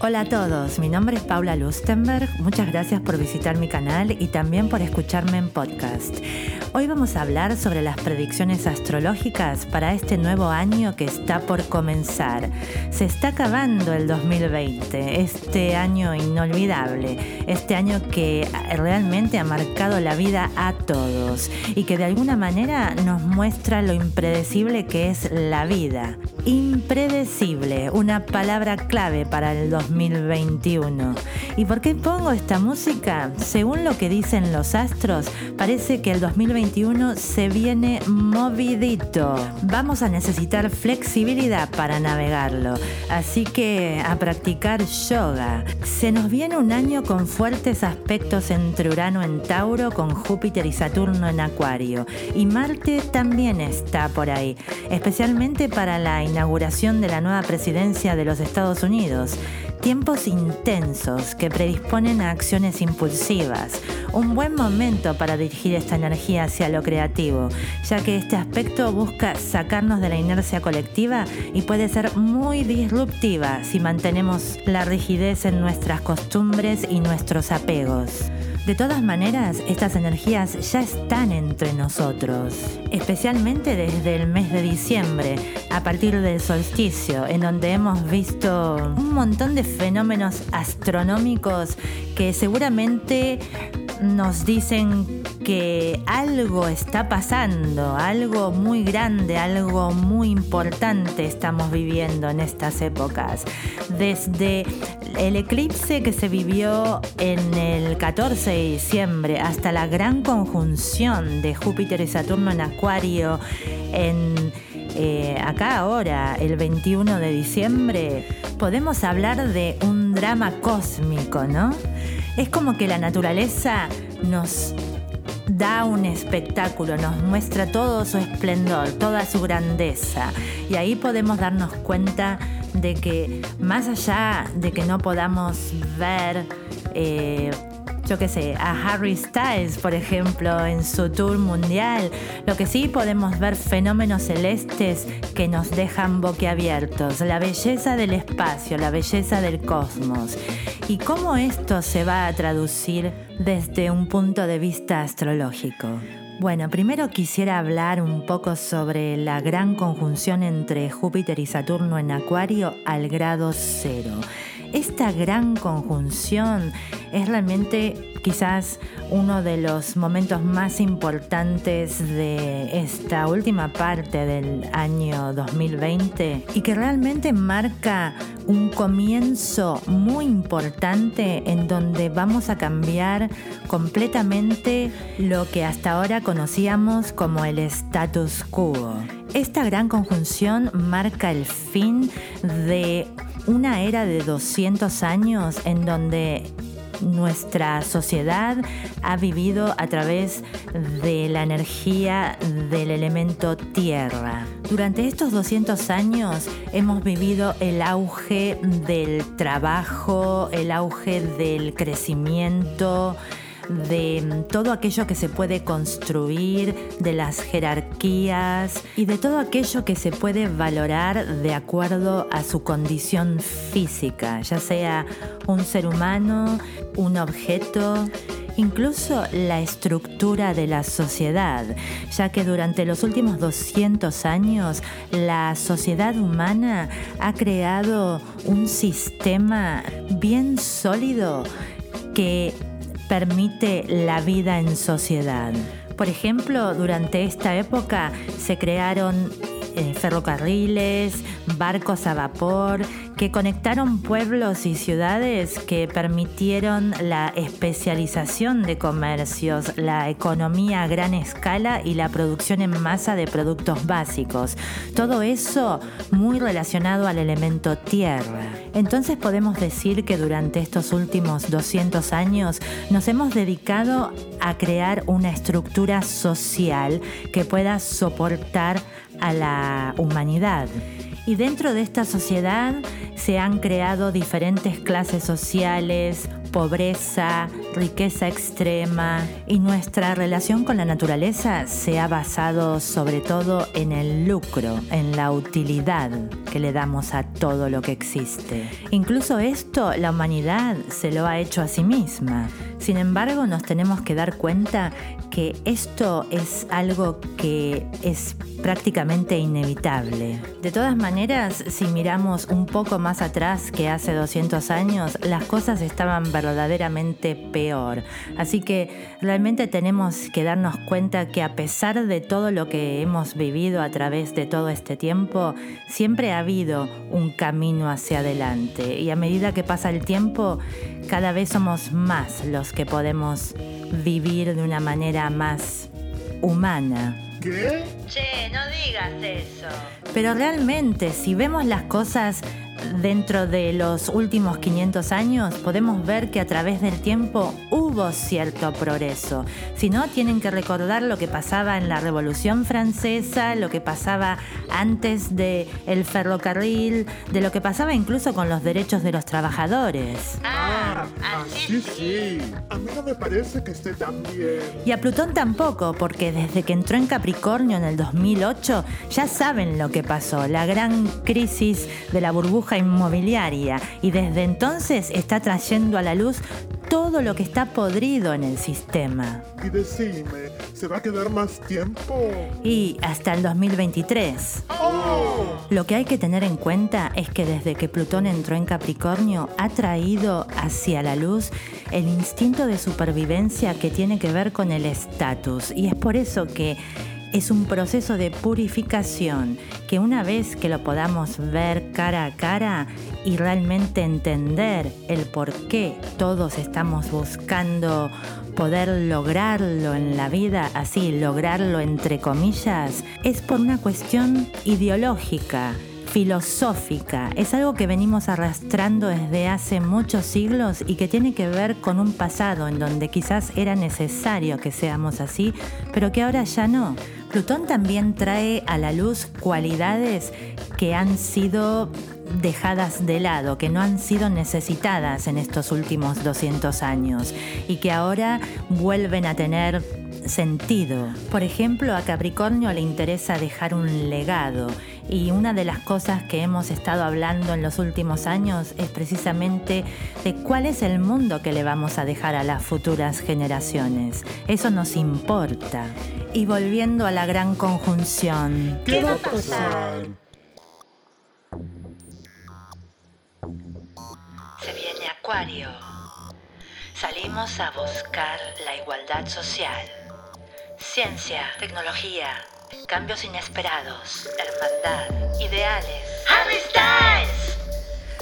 Hola a todos, mi nombre es Paula Lustenberg, muchas gracias por visitar mi canal y también por escucharme en podcast. Hoy vamos a hablar sobre las predicciones astrológicas para este nuevo año que está por comenzar. Se está acabando el 2020, este año inolvidable, este año que realmente ha marcado la vida a todos y que de alguna manera nos muestra lo impredecible que es la vida. Impredecible, una palabra clave para el 2021. ¿Y por qué pongo esta música? Según lo que dicen los astros, parece que el 2021 se viene movidito. Vamos a necesitar flexibilidad para navegarlo, así que a practicar yoga. Se nos viene un año con fuertes aspectos entre Urano en Tauro, con Júpiter y Saturno en Acuario. Y Marte también está por ahí, especialmente para la inauguración de la nueva presidencia de los Estados Unidos. Tiempos intensos que predisponen a acciones impulsivas. Un buen momento para dirigir esta energía hacia lo creativo, ya que este aspecto busca sacarnos de la inercia colectiva y puede ser muy disruptiva si mantenemos la rigidez en nuestras costumbres y nuestros apegos. De todas maneras, estas energías ya están entre nosotros, especialmente desde el mes de diciembre, a partir del solsticio, en donde hemos visto un montón de fenómenos astronómicos que seguramente nos dicen que algo está pasando, algo muy grande, algo muy importante estamos viviendo en estas épocas. Desde el eclipse que se vivió en el 14 de diciembre hasta la gran conjunción de Júpiter y Saturno en Acuario en eh, acá ahora, el 21 de diciembre, podemos hablar de un drama cósmico, ¿no? Es como que la naturaleza nos da un espectáculo, nos muestra todo su esplendor, toda su grandeza. Y ahí podemos darnos cuenta de que más allá de que no podamos ver, eh, yo qué sé, a Harry Styles, por ejemplo, en su tour mundial, lo que sí podemos ver fenómenos celestes que nos dejan boquiabiertos, la belleza del espacio, la belleza del cosmos. ¿Y cómo esto se va a traducir desde un punto de vista astrológico? Bueno, primero quisiera hablar un poco sobre la gran conjunción entre Júpiter y Saturno en Acuario al grado cero. Esta gran conjunción es realmente quizás uno de los momentos más importantes de esta última parte del año 2020 y que realmente marca un comienzo muy importante en donde vamos a cambiar completamente lo que hasta ahora conocíamos como el status quo. Esta gran conjunción marca el fin de una era de 200 años en donde nuestra sociedad ha vivido a través de la energía del elemento tierra. Durante estos 200 años hemos vivido el auge del trabajo, el auge del crecimiento, de todo aquello que se puede construir, de las jerarquías y de todo aquello que se puede valorar de acuerdo a su condición física, ya sea un ser humano, un objeto, incluso la estructura de la sociedad, ya que durante los últimos 200 años la sociedad humana ha creado un sistema bien sólido que permite la vida en sociedad. Por ejemplo, durante esta época se crearon eh, ferrocarriles, barcos a vapor, que conectaron pueblos y ciudades que permitieron la especialización de comercios, la economía a gran escala y la producción en masa de productos básicos. Todo eso muy relacionado al elemento tierra. Entonces podemos decir que durante estos últimos 200 años nos hemos dedicado a crear una estructura social que pueda soportar a la humanidad. Y dentro de esta sociedad se han creado diferentes clases sociales, pobreza, riqueza extrema y nuestra relación con la naturaleza se ha basado sobre todo en el lucro, en la utilidad que le damos a todo lo que existe. Incluso esto la humanidad se lo ha hecho a sí misma. Sin embargo, nos tenemos que dar cuenta que esto es algo que es prácticamente inevitable. De todas maneras, si miramos un poco más atrás que hace 200 años, las cosas estaban verdaderamente peor. Así que realmente tenemos que darnos cuenta que a pesar de todo lo que hemos vivido a través de todo este tiempo, siempre ha habido un camino hacia adelante. Y a medida que pasa el tiempo, cada vez somos más los que podemos vivir de una manera más humana. ¿Qué? Che, no digas eso. Pero realmente, si vemos las cosas dentro de los últimos 500 años podemos ver que a través del tiempo hubo cierto progreso. Si no, tienen que recordar lo que pasaba en la Revolución Francesa, lo que pasaba antes del el ferrocarril, de lo que pasaba incluso con los derechos de los trabajadores. Ah, ah sí, sí. A mí no me parece que esté tan bien. Y a Plutón tampoco, porque desde que entró en Capricornio en el 2008, ya saben lo que pasó, la gran crisis de la burbuja inmobiliaria y desde entonces está trayendo a la luz todo lo que está podrido en el sistema. Y decime, ¿se va a quedar más tiempo? Y hasta el 2023. Lo que hay que tener en cuenta es que desde que Plutón entró en Capricornio ha traído hacia la luz el instinto de supervivencia que tiene que ver con el estatus. Y es por eso que es un proceso de purificación que una vez que lo podamos ver cara a cara y realmente entender el por qué todos estamos buscando poder lograrlo en la vida, así lograrlo entre comillas, es por una cuestión ideológica filosófica. Es algo que venimos arrastrando desde hace muchos siglos y que tiene que ver con un pasado en donde quizás era necesario que seamos así, pero que ahora ya no. Plutón también trae a la luz cualidades que han sido dejadas de lado, que no han sido necesitadas en estos últimos 200 años y que ahora vuelven a tener sentido. Por ejemplo, a Capricornio le interesa dejar un legado y una de las cosas que hemos estado hablando en los últimos años es precisamente de cuál es el mundo que le vamos a dejar a las futuras generaciones. Eso nos importa. Y volviendo a la gran conjunción. ¿Qué va a pasar? Se viene Acuario. Salimos a buscar la igualdad social. Ciencia, tecnología, cambios inesperados, hermandad, ideales, amistades.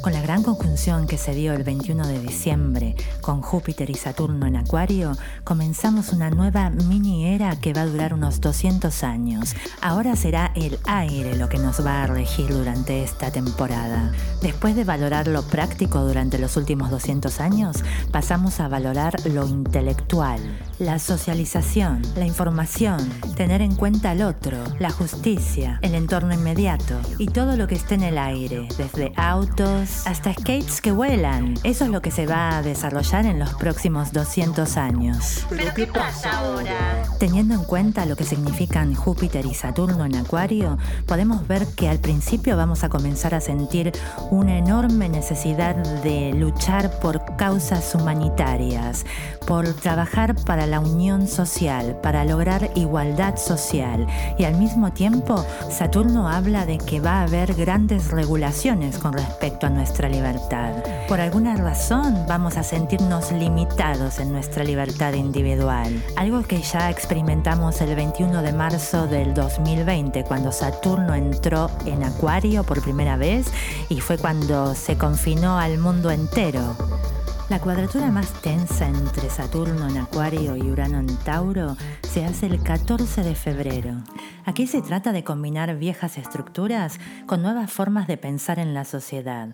Con la gran conjunción que se dio el 21 de diciembre con Júpiter y Saturno en Acuario, comenzamos una nueva mini era que va a durar unos 200 años. Ahora será el aire lo que nos va a regir durante esta temporada. Después de valorar lo práctico durante los últimos 200 años, pasamos a valorar lo intelectual, la socialización, la información, tener en cuenta al otro, la justicia, el entorno inmediato y todo lo que esté en el aire, desde autos hasta skates que vuelan. Eso es lo que se va a desarrollar en los próximos 200 años. ¿Pero, qué pasa ahora? Teniendo en cuenta lo que significan Júpiter y Saturno en Acuario, podemos ver que al principio vamos a comenzar a sentir una enorme necesidad de luchar por causas humanitarias, por trabajar para la unión social, para lograr igualdad social. Y al mismo tiempo, Saturno habla de que va a haber grandes regulaciones con respecto a nuestra libertad. Por alguna razón vamos a sentirnos limitados en nuestra libertad individual. Algo que ya experimentamos el 21 de marzo del 2020, cuando Saturno entró en Acuario por primera vez y fue cuando se confinó al mundo entero. La cuadratura más tensa entre Saturno en Acuario y Urano en Tauro se hace el 14 de febrero. Aquí se trata de combinar viejas estructuras con nuevas formas de pensar en la sociedad.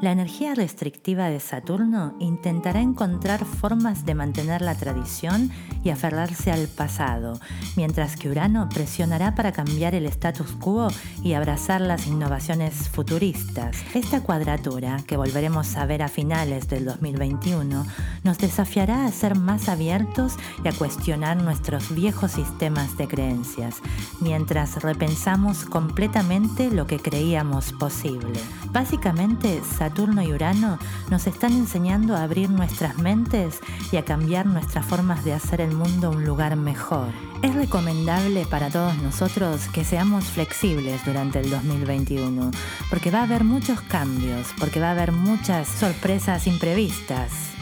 La energía restrictiva de Saturno intentará encontrar formas de mantener la tradición y aferrarse al pasado, mientras que Urano presionará para cambiar el status quo y abrazar las innovaciones futuristas. Esta cuadratura, que volveremos a ver a finales del 2020, 2021 nos desafiará a ser más abiertos y a cuestionar nuestros viejos sistemas de creencias, mientras repensamos completamente lo que creíamos posible. Básicamente, Saturno y Urano nos están enseñando a abrir nuestras mentes y a cambiar nuestras formas de hacer el mundo un lugar mejor. Es recomendable para todos nosotros que seamos flexibles durante el 2021, porque va a haber muchos cambios, porque va a haber muchas sorpresas imprevistas.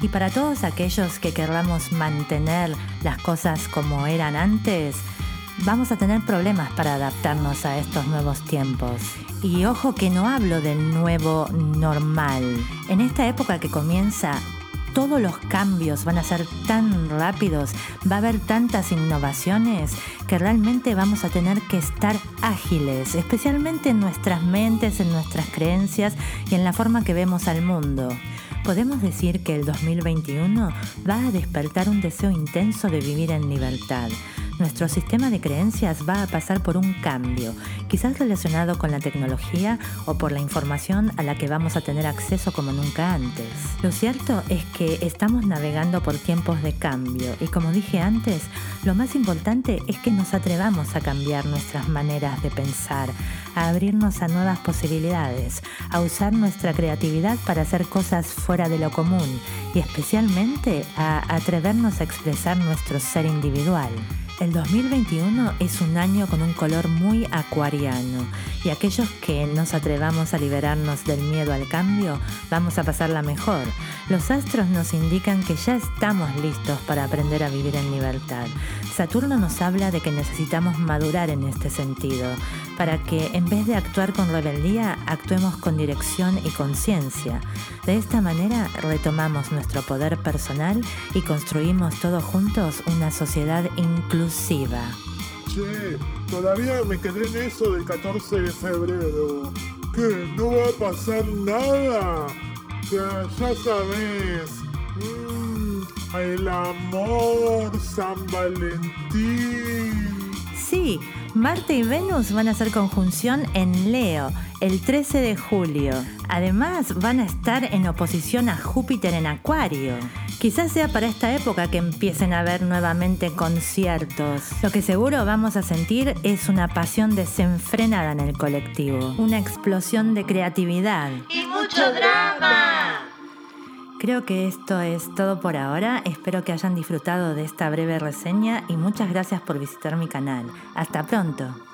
Y para todos aquellos que querramos mantener las cosas como eran antes, vamos a tener problemas para adaptarnos a estos nuevos tiempos. Y ojo que no hablo del nuevo normal. En esta época que comienza todos los cambios van a ser tan rápidos, va a haber tantas innovaciones que realmente vamos a tener que estar ágiles, especialmente en nuestras mentes, en nuestras creencias y en la forma que vemos al mundo. Podemos decir que el 2021 va a despertar un deseo intenso de vivir en libertad nuestro sistema de creencias va a pasar por un cambio, quizás relacionado con la tecnología o por la información a la que vamos a tener acceso como nunca antes. Lo cierto es que estamos navegando por tiempos de cambio y como dije antes, lo más importante es que nos atrevamos a cambiar nuestras maneras de pensar, a abrirnos a nuevas posibilidades, a usar nuestra creatividad para hacer cosas fuera de lo común y especialmente a atrevernos a expresar nuestro ser individual. El 2021 es un año con un color muy acuariano y aquellos que nos atrevamos a liberarnos del miedo al cambio vamos a pasarla mejor. Los astros nos indican que ya estamos listos para aprender a vivir en libertad. Saturno nos habla de que necesitamos madurar en este sentido, para que en vez de actuar con rebeldía, actuemos con dirección y conciencia. De esta manera retomamos nuestro poder personal y construimos todos juntos una sociedad inclusiva. Che, todavía me quedé en eso del 14 de febrero. ¿Qué? ¿No va a pasar nada? Ya, ya sabes. Mm, el amor, San Valentín. Sí, Marte y Venus van a hacer conjunción en Leo el 13 de julio. Además, van a estar en oposición a Júpiter en Acuario. Quizás sea para esta época que empiecen a haber nuevamente conciertos. Lo que seguro vamos a sentir es una pasión desenfrenada en el colectivo, una explosión de creatividad. Y mucho drama. Creo que esto es todo por ahora. Espero que hayan disfrutado de esta breve reseña y muchas gracias por visitar mi canal. Hasta pronto.